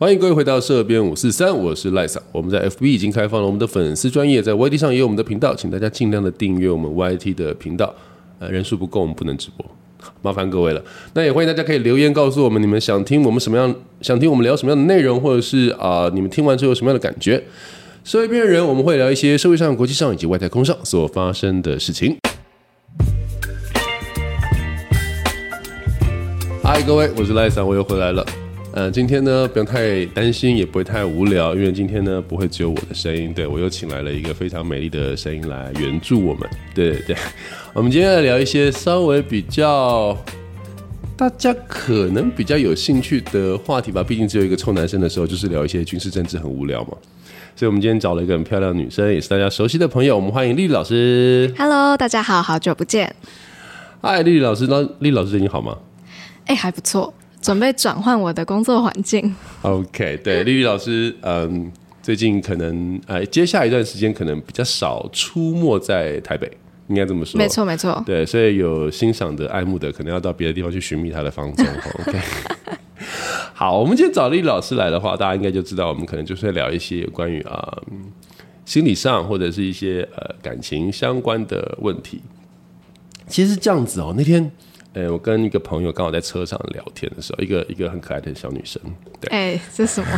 欢迎各位回到社编五四三，我是赖萨。我们在 FB 已经开放了我们的粉丝专业，在 YT 上也有我们的频道，请大家尽量的订阅我们 YT 的频道。呃，人数不够，我们不能直播，麻烦各位了。那也欢迎大家可以留言告诉我们，你们想听我们什么样，想听我们聊什么样的内容，或者是啊、你们听完之后有什么样的感觉。社会边缘人，我们会聊一些社会上、国际上以及外太空上所发生的事情。嗨，各位，我是赖桑，我又回来了。呃，今天呢，不用太担心，也不会太无聊，因为今天呢，不会只有我的声音，对我又请来了一个非常美丽的声音来援助我们。对对对，我们今天来聊一些稍微比较大家可能比较有兴趣的话题吧。毕竟只有一个臭男生的时候，就是聊一些军事政治很无聊嘛。所以，我们今天找了一个很漂亮的女生，也是大家熟悉的朋友，我们欢迎丽丽老师。Hello，大家好，好久不见。嗨，丽丽老师，那丽丽老师最近好吗？哎，还不错，准备转换我的工作环境。OK，对，丽丽老师，嗯，最近可能呃，接下来一段时间可能比较少出没在台北，应该这么说。没。错，没错。对，所以有欣赏的、爱慕的，可能要到别的地方去寻觅他的芳踪。OK，好，我们今天找丽丽老师来的话，大家应该就知道，我们可能就是会聊一些有关于啊、嗯心理上或者是一些呃感情相关的问题。其实这样子哦，那天。呃，我跟一个朋友刚好在车上聊天的时候，一个一个很可爱的小女生，对，哎，这是什么？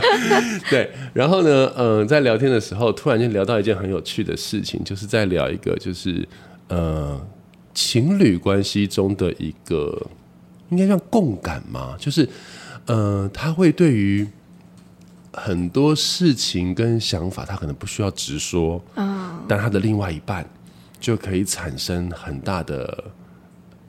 对，然后呢，嗯、在聊天的时候，突然间聊到一件很有趣的事情，就是在聊一个就是呃情侣关系中的一个应该叫共感嘛，就是呃他会对于很多事情跟想法，他可能不需要直说，嗯，但他的另外一半就可以产生很大的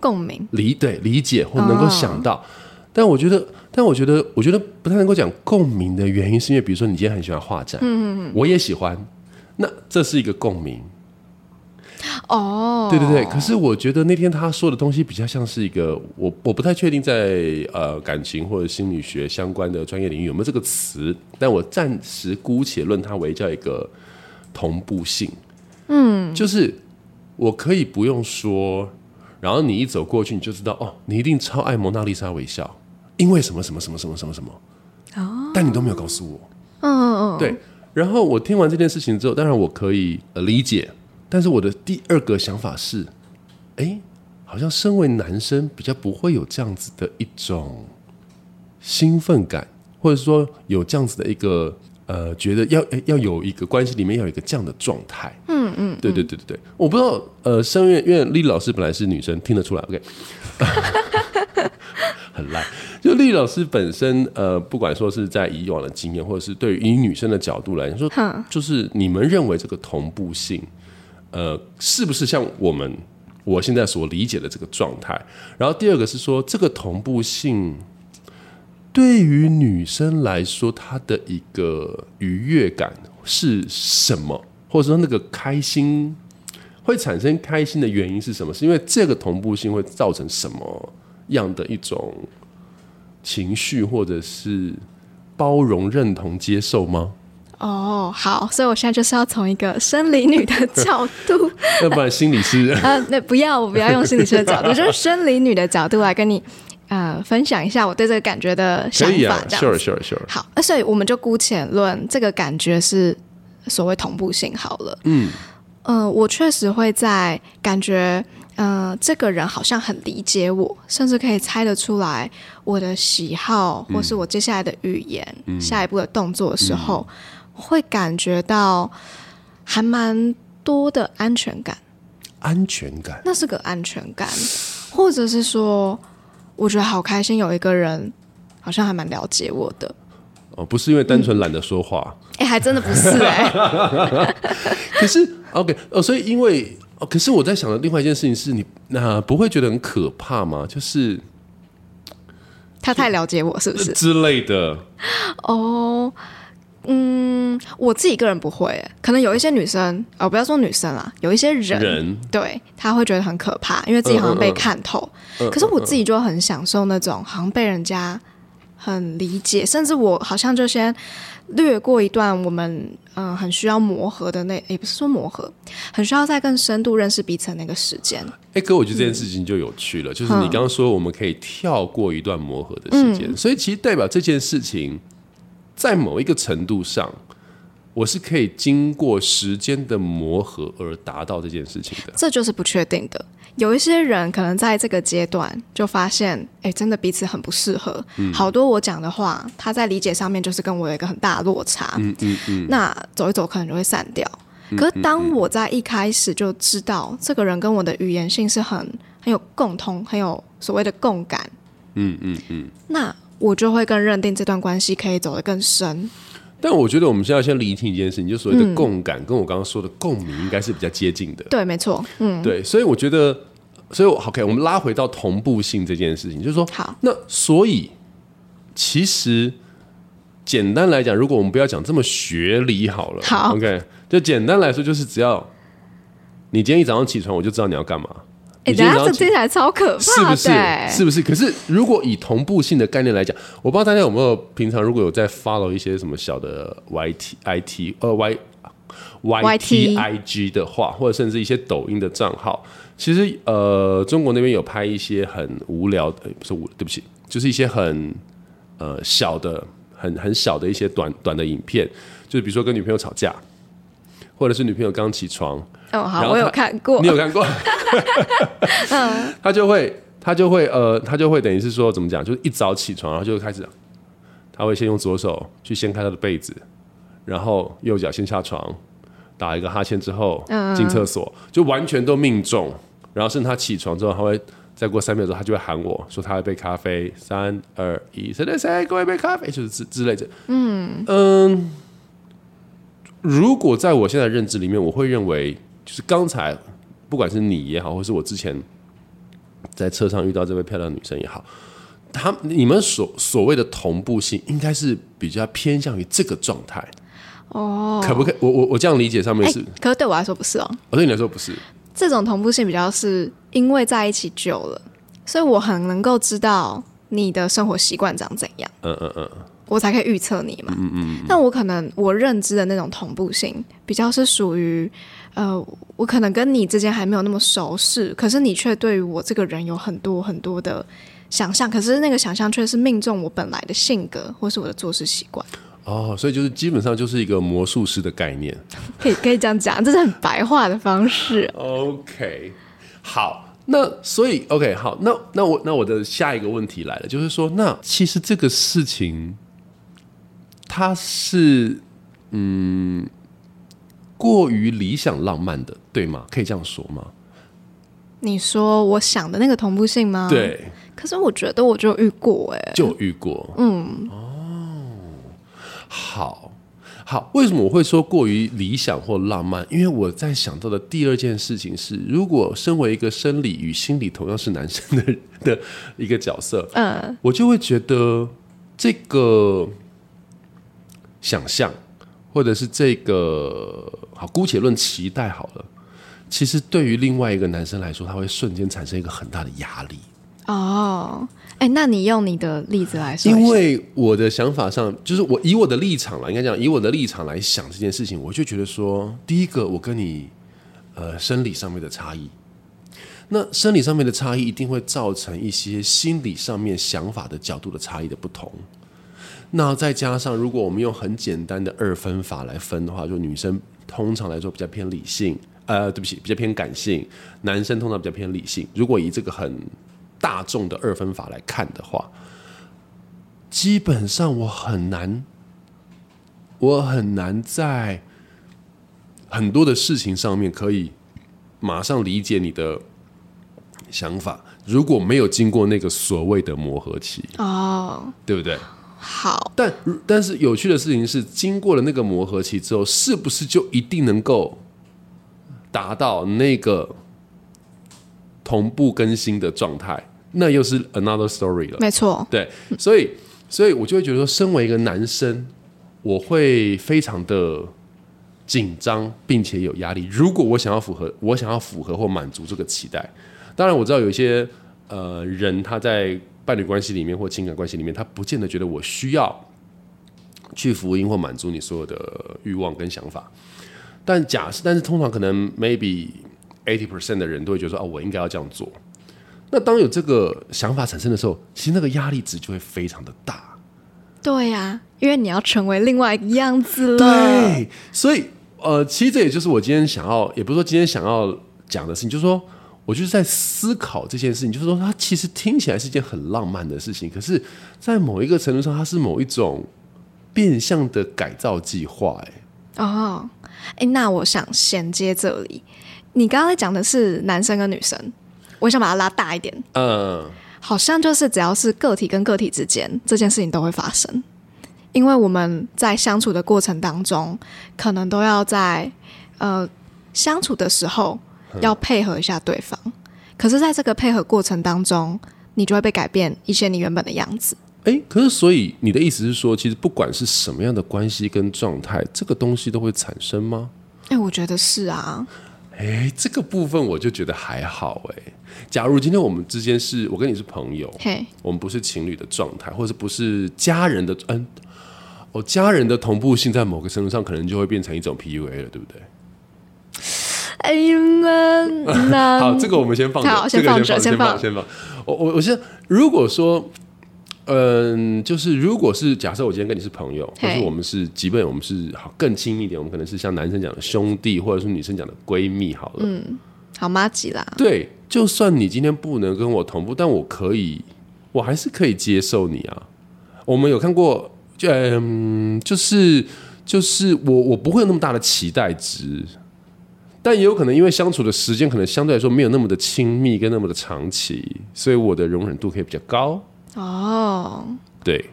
共鸣。理对理解或能够想到。但我觉得，但我觉得，我觉得不太能够讲共鸣的原因，是因为比如说你今天很喜欢画展，嗯嗯嗯，我也喜欢，那这是一个共鸣，哦，对对对。可是我觉得那天他说的东西比较像是一个，我我不太确定在呃感情或者心理学相关的专业领域有没有这个词，但我暂时姑且论它为叫一个同步性，嗯，就是我可以不用说，然后你一走过去你就知道，哦，你一定超爱蒙娜丽莎微笑，因为什么什么什么什么什么什么，哦，但你都没有告诉我，嗯嗯嗯，对。然后我听完这件事情之后，当然我可以呃理解，但是我的第二个想法是，哎，好像身为男生比较不会有这样子的一种兴奋感，或者说有这样子的一个呃，觉得要要有一个关系里面要有一个这样的状态。嗯嗯，对对对对对，我不知道呃，声乐因为丽丽老师本来是女生，听得出来，OK。很烂。就丽老师本身，呃，不管说是在以往的经验，或者是对于以女生的角度来说，就是你们认为这个同步性，呃，是不是像我们我现在所理解的这个状态？然后第二个是说，这个同步性对于女生来说，她的一个愉悦感是什么，或者说那个开心会产生开心的原因是什么？是因为这个同步性会造成什么样的一种情绪，或者是包容、认同、接受吗？哦，好，所以我现在就是要从一个生理女的角度，要不然心理师 呃，那不要，我不要用心理师的角度，就是生理女的角度来跟你呃分享一下我对这个感觉的想法，可以啊这样，sure sure sure，好，那所以我们就姑且论这个感觉是所谓同步性好了。嗯，呃，我确实会在感觉，呃，这个人好像很理解我，甚至可以猜得出来我的喜好，或是我接下来的语言、下一步的动作的时候，会感觉到还蛮多的安全感。安全感。那是个安全感，或者是说，我觉得好开心，有一个人好像还蛮了解我的。哦，不是因为单纯懒得说话，哎、还真的不是哎、可是 OK 哦，所以因为哦，可是我在想的另外一件事情是你那、不会觉得很可怕吗？就是他太了解我，是不是？之类的，哦，嗯，我自己个人不会欸，可能有一些女生，哦，不要说女生啦，有一些人，人。对她会觉得很可怕，因为自己好像被看透。嗯可是我自己就很享受那种好像被人家很理解，甚至我好像就先略过一段我们嗯、呃很需要磨合的那，也不是说磨合，很需要再更深度认识彼此的那个时间。哎、哥，我觉得这件事情就有趣了，就是你刚刚说我们可以跳过一段磨合的时间，所以其实代表这件事情在某一个程度上，我是可以经过时间的磨合而达到这件事情的。这就是不确定的。有一些人可能在这个阶段就发现，哎，真的彼此很不适合。好多我讲的话，他在理解上面就是跟我有一个很大的落差。嗯嗯嗯。那走一走，可能就会散掉。可是当我在一开始就知道这个人跟我的语言性是很很有共通，很有所谓的共感。嗯嗯嗯。那我就会更认定这段关系可以走得更深。但我觉得我们现在先厘清一件事情，就所谓的共感，跟我刚刚说的共鸣应该是比较接近的。对，没错。嗯，对，所以我觉得，所以 OK，我们拉回到同步性这件事情，就是说，好，那所以其实简单来讲，如果我们不要讲这么学理好了，好，OK，就简单来说，就是只要你今天一早上起床，我就知道你要干嘛。哎，等下这听起来超可怕，是不是？是不是？可是如果以同步性的概念来讲，我不知道大家有没有平常如果有在 follow 一些什么小的 YT、IT 呃 Y、YT、IG 的话，或者甚至一些抖音的账号，其实呃，中国那边有拍一些很无聊的，不是无，对不起，就是一些很呃小的、很很小的一些短短的影片，就是比如说跟女朋友吵架，或者是女朋友刚起床。哦，好，我有看过，你有看过？嗯，他就会，他就会，呃，他就会等于是说，怎么讲？就是一早起床，然后就开始，他会先用左手去掀开他的被子，然后右脚先下床，打一个哈欠之后进厕所，就完全都命中。然后甚至他起床之后，他会再过三秒钟，他就会喊我说他要一杯咖啡，三二一，谁谁谁，给我一杯咖啡，就是之之类的。嗯嗯，如果在我现在认知里面，我会认为。就是刚才，不管是你也好，或是我之前在车上遇到这位漂亮女生也好，他你们所所谓的同步性，应该是比较偏向于这个状态哦。可不可以？我我我这样理解上面是？可是对我来说不是哦。我对你来说不是。这种同步性比较是因为在一起久了，所以我很能够知道你的生活习惯长怎样。嗯嗯嗯。我才可以预测你嘛。嗯嗯。但我可能我认知的那种同步性，比较是属于。呃，我可能跟你之间还没有那么熟识，可是你却对于我这个人有很多很多的想象，可是那个想象却是命中我本来的性格或是我的做事习惯。哦，所以就是基本上就是一个魔术师的概念，可以可以这样讲，这是很白话的方式。OK，好，那所以 OK，好，那那我那我的下一个问题来了，就是说，那其实这个事情它是嗯。过于理想浪漫的，对吗？可以这样说吗？你说我想的那个同步性吗？对。可是我觉得我就遇过，哎，就遇过。嗯。哦，好，好。为什么我会说过于理想或浪漫？因为我在想到的第二件事情是，如果身为一个生理与心理同样是男生的的一个角色，嗯，我就会觉得这个想象。或者是这个好，姑且论期待好了。其实对于另外一个男生来说，他会瞬间产生一个很大的压力。哦，哎，那你用你的例子来说。因为我的想法上，就是我以我的立场来，应该讲以我的立场来想这件事情，我就觉得说，第一个，我跟你呃生理上面的差异，那生理上面的差异一定会造成一些心理上面想法的角度的差异的不同。那再加上，如果我们用很简单的二分法来分的话，就女生通常来说比较偏理性，呃，对不起，比较偏感性；男生通常比较偏理性。如果以这个很大众的二分法来看的话，基本上我很难，我很难在很多的事情上面可以马上理解你的想法，如果没有经过那个所谓的磨合期，哦，对不对？好，但但是有趣的事情是，经过了那个磨合期之后，是不是就一定能够达到那个同步更新的状态？那又是 another story 了。没错，对，所以所以我就会觉得说，身为一个男生，我会非常的紧张，并且有压力。如果我想要符合，我想要符合或满足这个期待，当然我知道有一些呃人他在。伴侣关系里面或情感关系里面，他不见得觉得我需要去福音或满足你所有的欲望跟想法。但假设，但是通常可能 maybe eighty percent 的人都会觉得说，哦，我应该要这样做。那当有这个想法产生的时候，其实那个压力值就会非常的大。对呀，因为你要成为另外一个样子了。对，所以呃，其实这也就是我今天想要，也不是说今天想要讲的事情，就是说我就是在思考这件事情，就是说它其实听起来是一件很浪漫的事情，可是，在某一个程度上，它是某一种变相的改造计划。哎，哦，哎，那我想衔接这里，你刚刚讲的是男生跟女生，我想把它拉大一点。嗯。好像就是只要是个体跟个体之间，这件事情都会发生，因为我们在相处的过程当中，可能都要在呃相处的时候要配合一下对方，可是在这个配合过程当中，你就会被改变一些你原本的样子。哎，可是所以你的意思是说，其实不管是什么样的关系跟状态，这个东西都会产生吗？哎，我觉得是啊。哎，这个部分我就觉得还好哎。假如今天我们之间是我跟你是朋友，我们不是情侣的状态，或者不是家人的，嗯，哦，家人的同步性在某个程度上可能就会变成一种 PUA 了，对不对？哎呀，那好，这个我们先放着，先放着，先放，先放。我我我先，如果说，嗯，就是如果是假设我今天跟你是朋友，或是我们是，即便我们是好更亲密一点，我们可能是像男生讲的兄弟，或者是女生讲的闺蜜，好了，嗯，好妈吉啦，对。就算你今天不能跟我同步，但我可以，我还是可以接受你啊。我们有看过，嗯，就是就是我我不会有那么大的期待值，但也有可能因为相处的时间可能相对来说没有那么的亲密跟那么的长期，所以我的容忍度可以比较高。哦，对，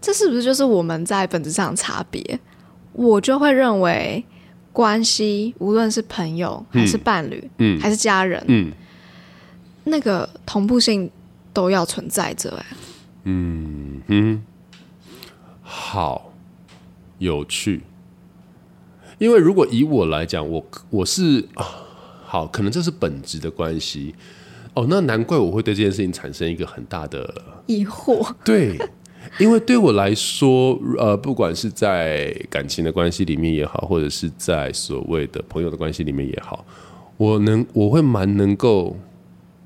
这是不是就是我们在本质上的差别？我就会认为。关系无论是朋友还是伴侣，嗯，还是家人，嗯，那个同步性都要存在着。哎，嗯嗯，好有趣。因为如果以我来讲，我我是啊，好，可能这是本质的关系。哦，那难怪我会对这件事情产生一个很大的疑惑。对。因为对我来说，呃，不管是在感情的关系里面也好，或者是在所谓的朋友的关系里面也好，我能我会蛮能够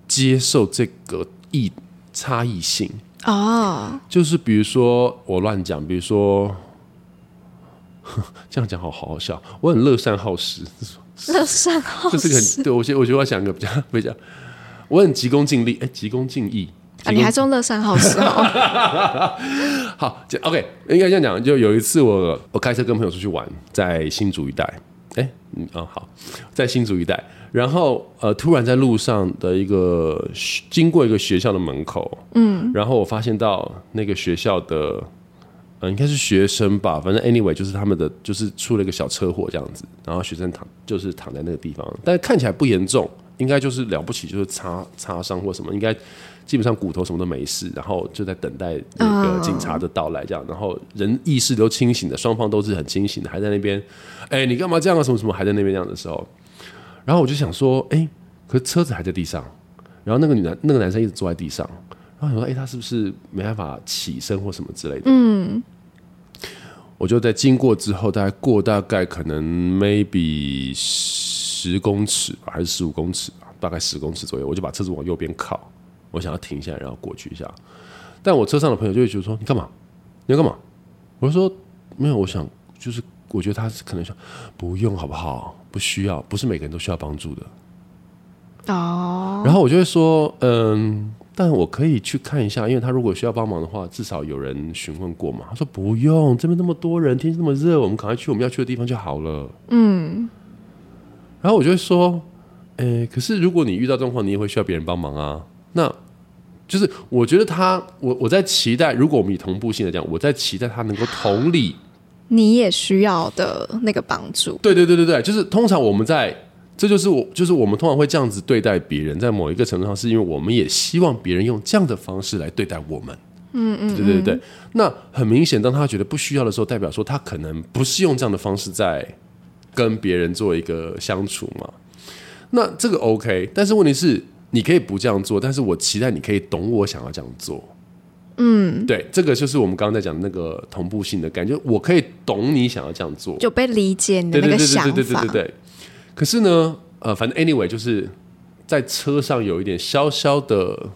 接受这个异差异性啊。就是比如说我乱讲，比如说 这样讲好好笑，我很乐善好施，乐善好施，这是很对我觉我觉得我想个比较 比较，我很急功近利，哎，急功近利。啊，你还中乐善好施哦。好，OK，应该这样讲。就有一次，我我开车跟朋友出去玩，在新竹一带。哎，嗯，哦，好，在新竹一带。然后，呃，突然在路上的一个经过一个学校的门口，嗯，然后我发现到那个学校的，呃，应该是学生吧，反正 anyway 就是他们的，就是出了一个小车祸这样子。然后学生躺，就是躺在那个地方，但看起来不严重，应该就是了不起，就是擦擦伤或什么，应该。基本上骨头什么都没事，然后就在等待那个警察的到来，这样，然后人意识都清醒的，双方都是很清醒的，还在那边，哎，你干嘛这样啊？什么什么还在那边这样的时候，然后我就想说，哎，可是车子还在地上，然后那个女男那个男生一直坐在地上，然后我说，哎，他是不是没办法起身或什么之类的？嗯，我就在经过之后，大概过大概可能 maybe 十公尺吧，还是十五公尺吧，大概十公尺左右，我就把车子往右边靠。我想要停下来，然后过去一下，但我车上的朋友就会觉得说：“你干嘛？你要干嘛？”我就说：“没有，我想就是我觉得他是可能想不用好不好？不需要，不是每个人都需要帮助的。”哦。然后我就会说：“嗯，但我可以去看一下，因为他如果需要帮忙的话，至少有人询问过嘛。”他说：“不用，这边那么多人，天气那么热，我们赶快去我们要去的地方就好了。”嗯。然后我就会说：“诶，可是如果你遇到状况，你也会需要别人帮忙啊。”那就是我觉得他，我我在期待，如果我们以同步性来讲，我在期待他能够同理你也需要的那个帮助。对对对对对，就是通常我们在，这就是我，就是我们通常会这样子对待别人，在某一个程度上，是因为我们也希望别人用这样的方式来对待我们。嗯嗯，对对对。那很明显，当他觉得不需要的时候，代表说他可能不是用这样的方式在跟别人做一个相处嘛。那这个 OK，但是问题是。你可以不这样做，但是我期待你可以懂我想要这样做。嗯，对，这个就是我们刚刚在讲那个同步性的感觉，我可以懂你想要这样做，就被理解你的那个想法。对对对对对对。可是呢，呃，反正 anyway，就是在车上有一点小小的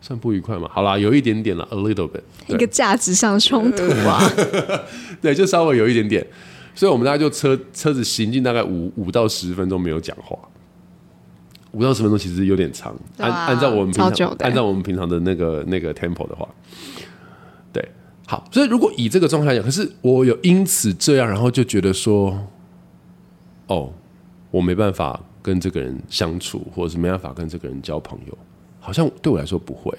算不愉快嘛？好啦，有一点点了，a little bit，一个价值上冲突啊。对，就稍微有一点点，所以我们大家就车车子行进大概五五到十分钟没有讲话，五到十分钟其实有点长，按按照我们平常按照我们平常的那个那个 tempo 的话，对，好，所以如果以这个状态讲，可是我有因此这样，然后就觉得说，哦，我没办法跟这个人相处，或者是没办法跟这个人交朋友，好像对我来说不会，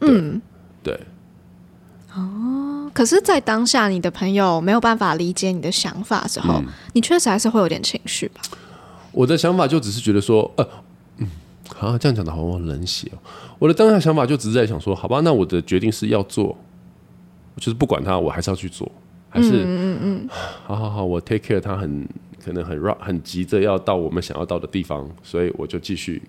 嗯，对。哦，可是，在当下你的朋友没有办法理解你的想法的时候，你确实还是会有点情绪吧？我的想法就只是觉得说，呃，嗯，好，这样讲的好像冷血哦。我的当下想法就只是在想说，好吧，那我的决定是要做，就是不管他，我还是要去做，还是嗯嗯嗯，好好好，我 take care，他很可能很 r 很急着要到我们想要到的地方，所以我就继续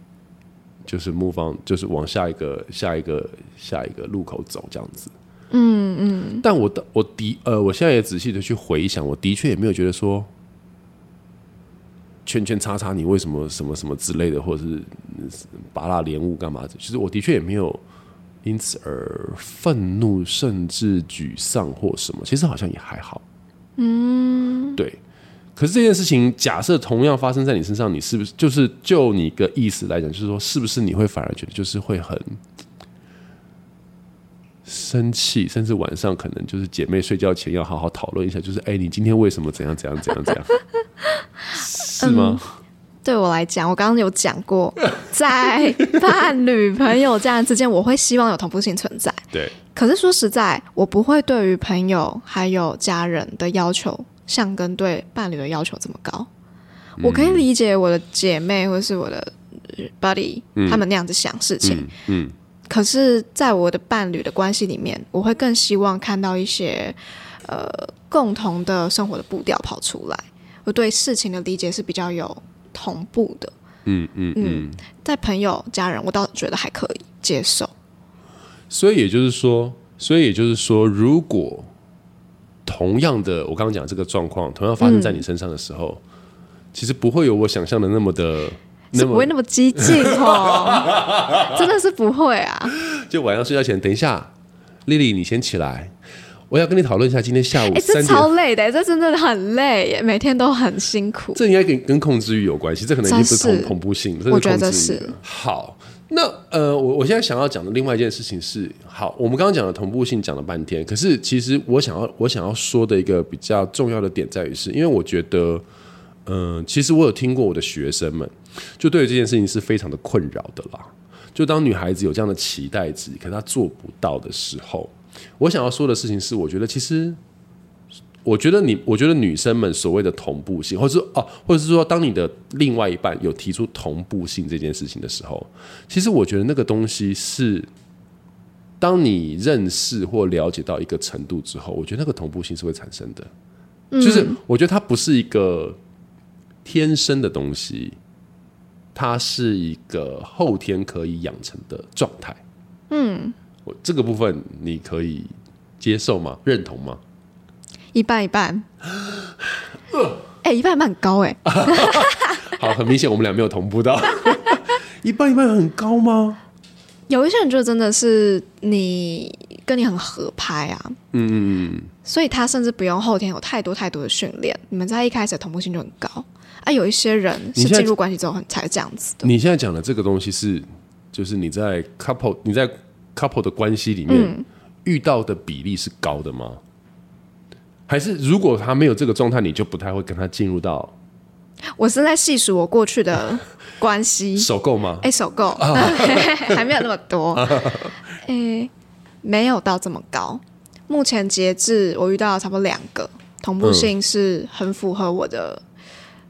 就是 move on，就是往下一个下一个下一个路口走，这样子。嗯嗯，但我的我的呃，我现在也仔细的去回想，我的确也没有觉得说圈圈叉叉，你为什么什么什么之类的，或者是拔蜡连雾干嘛的？其实我的确也没有因此而愤怒，甚至沮丧或什么。其实好像也还好。嗯，对。可是这件事情，假设同样发生在你身上，你是不是就是就你个意思来讲，就是说，是不是你会反而觉得就是会很？生气，甚至晚上可能就是姐妹睡觉前要好好讨论一下，就是哎，你今天为什么怎样怎样怎样怎样？是吗？对我来讲，我刚刚有讲过，在伴侣、朋友这样之间，我会希望有同步性存在。对。可是说实在，我不会对于朋友还有家人的要求，像跟对伴侣的要求这么高。我可以理解我的姐妹或者是我的 buddy 他们那样子想事情。嗯。可是，在我的伴侣的关系里面，我会更希望看到一些呃共同的生活的步调跑出来。我对事情的理解是比较有同步的。嗯嗯嗯，在朋友、家人，我倒觉得还可以接受。所以也就是说，所以也就是说，如果同样的我刚刚讲这个状况，同样发生在你身上的时候，其实不会有我想象的那么的。是不会那么激进哦，真的是不会啊！就晚上睡觉前，等一下，丽丽，你先起来，我要跟你讨论一下今天下午。哎，这超累的，这真的很累，每天都很辛苦。这应该跟跟控制欲有关系，这可能已经不是恐恐怖性，我觉得是。好，那呃，我我现在想要讲的另外一件事情是，好，我们刚刚讲的同步性讲了半天，可是其实我想要我想要说的一个比较重要的点在于，是因为我觉得。嗯，其实我有听过我的学生们，就对这件事情是非常的困扰的啦。就当女孩子有这样的期待值，可她做不到的时候，我想要说的事情是，我觉得其实，我觉得你，我觉得女生们所谓的同步性，或者说哦，或者是说，当你的另外一半有提出同步性这件事情的时候，其实我觉得那个东西是，当你认识或了解到一个程度之后，我觉得那个同步性是会产生的。就是我觉得它不是一个。天生的东西，它是一个后天可以养成的状态。嗯，我这个部分你可以接受吗？认同吗？一半一半。哎，一半一半很高哎。好，很明显我们俩没有同步到。一半一半很高吗？有一些人就真的是你跟你很合拍啊。嗯嗯嗯。所以他甚至不用后天有太多太多的训练，你们在一开始的同步性就很高。啊，有一些人是进入关系之后才这样子的。你现在讲的这个东西是，就是你在 couple 你在 couple 的关系里面遇到的比例是高的吗？还是如果他没有这个状态，你就不太会跟他进入到？我是在细数我过去的 关系，首购吗？哎，首购 还没有那么多，哎，没有到这么高。目前截至我遇到差不多两个同步性是很符合我的。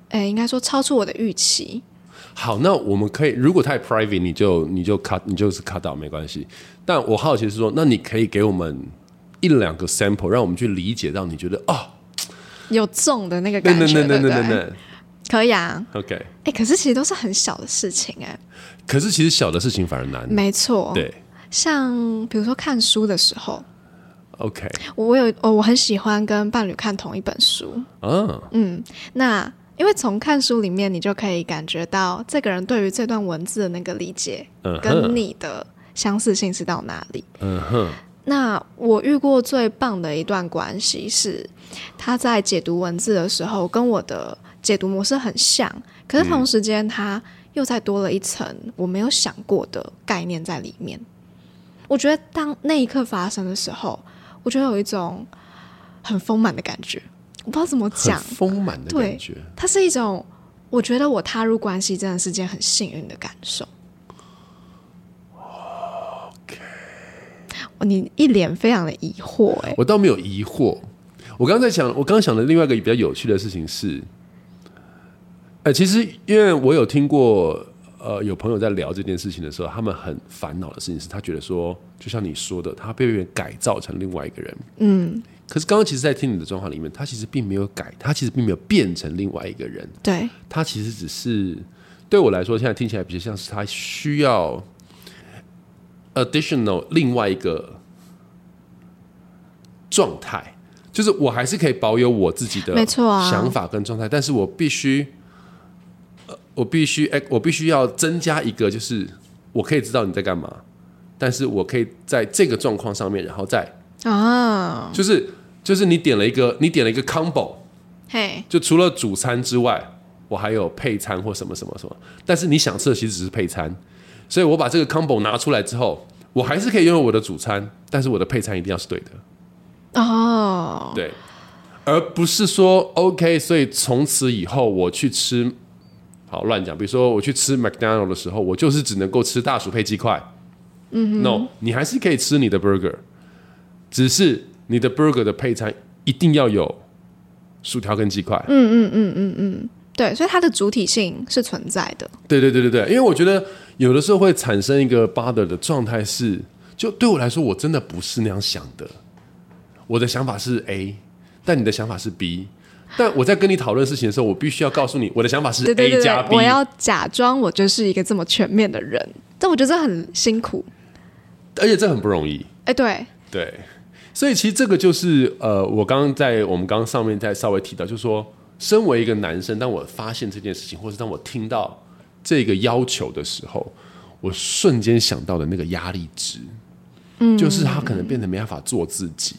哎，应该说超出我的预期。好，那我们可以，如果太 private，你就你就 cut，你就是 cut 到没关系。但我好奇是说，那你可以给我们一两个 sample，让我们去理解到你觉得哦，有重的那个感觉，对对对，可以啊。OK，哎，可是其实都是很小的事情，哎。可是其实小的事情反而难。没错。对。像比如说看书的时候，OK，我有我我很喜欢跟伴侣看同一本书。嗯嗯，那。因因为从看书里面，你就可以感觉到这个人对于这段文字的那个理解，跟你的相似性是到哪里。嗯哼。那我遇过最棒的一段关系是，他在解读文字的时候，跟我的解读模式很像，可是同时间他又再多了一层我没有想过的概念在里面。我觉得当那一刻发生的时候，我觉得有一种很丰满的感觉。我不知道怎么讲，丰满的感觉，它是一种，我觉得我踏入关系真的是件很幸运的感受。你一脸非常的疑惑，哎，我倒没有疑惑，我刚刚在想，我刚刚想的另外一个比较有趣的事情是，哎，其实因为我有听过，呃，有朋友在聊这件事情的时候，他们很烦恼的事情是他觉得说，就像你说的，他被别人改造成另外一个人，嗯。可是刚刚其实，在听你的状况里面，他其实并没有改，他其实并没有变成另外一个人。对，他其实只是对我来说，现在听起来比较像是他需要 additional 另外一个状态，就是我还是可以保有我自己的没错想法跟状态，但是我必须，呃，我必须哎，我必须要增加一个，就是我可以知道你在干嘛，但是我可以在这个状况上面，然后再啊，就是。就是你点了一个，你点了一个 combo，嘿，就除了主餐之外，我还有配餐或什么什么什么。但是你想吃的其实只是配餐，所以我把这个 combo 拿出来之后，我还是可以拥有我的主餐，但是我的配餐一定要是对的。哦，对，而不是说 OK，所以从此以后我去吃，好乱讲，比如说我去吃 McDonald 的时候，我就是只能够吃大薯配鸡块。嗯，No，你还是可以吃你的 burger，只是。你的 burger 的配餐一定要有薯条跟鸡块。嗯嗯嗯嗯嗯，对，所以它的主体性是存在的。对对对对对，因为我觉得有的时候会产生一个 bother 的状态是，就对我来说，我真的不是那样想的。我的想法是 A，但你的想法是 B。但我在跟你讨论事情的时候，我必须要告诉你，我的想法是 A 加 B。我要假装我就是一个这么全面的人，但我觉得这很辛苦，而且这很不容易。哎，对对。所以其实这个就是呃，我刚刚在我们刚刚上面再稍微提到，就是说，身为一个男生，当我发现这件事情，或是当我听到这个要求的时候，我瞬间想到的那个压力值，嗯，就是他可能变得没办法做自己，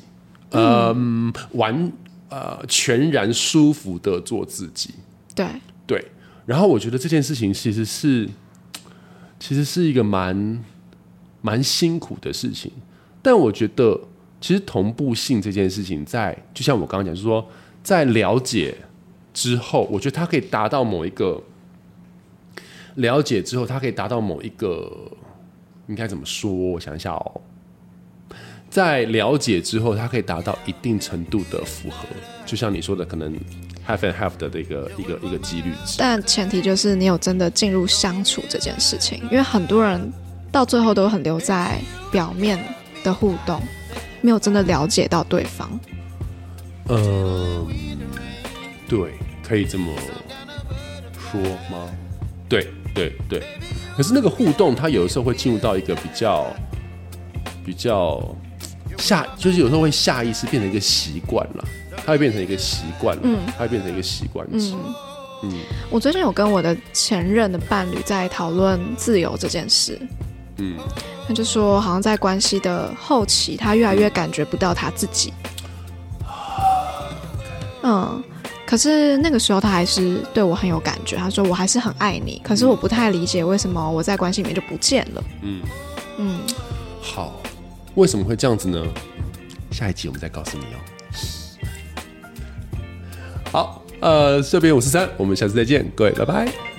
嗯，完呃全然舒服的做自己，对对。然后我觉得这件事情其实是，其实是一个蛮蛮辛苦的事情，但我觉得。其实同步性这件事情，在就像我刚刚讲，就是说，在了解之后，我觉得它可以达到某一个了解之后，他可以达到某一个应该怎么说？我想一下哦，在了解之后，他可以达到一定程度的符合，就像你说的，可能 half and half 的一个一个一个几率值。但前提就是你有真的进入相处这件事情，因为很多人到最后都很留在表面的互动。没有真的了解到对方，嗯，对，可以这么说吗？对对对，可是那个互动，它有的时候会进入到一个比较比较下，就是有时候会下意识变成一个习惯了，它会变成一个习惯了，嗯，它会变成一个习惯值，嗯。我最近有跟我的前任的伴侣在讨论自由这件事。嗯，他就说，好像在关系的后期，他越来越感觉不到他自己。嗯，可是那个时候他还是对我很有感觉。他说我还是很爱你，可是我不太理解为什么我在关系里面就不见了。嗯嗯，好，为什么会这样子呢？下一集我们再告诉你哦。好，呃，这边五十三，我们下次再见，各位，拜拜。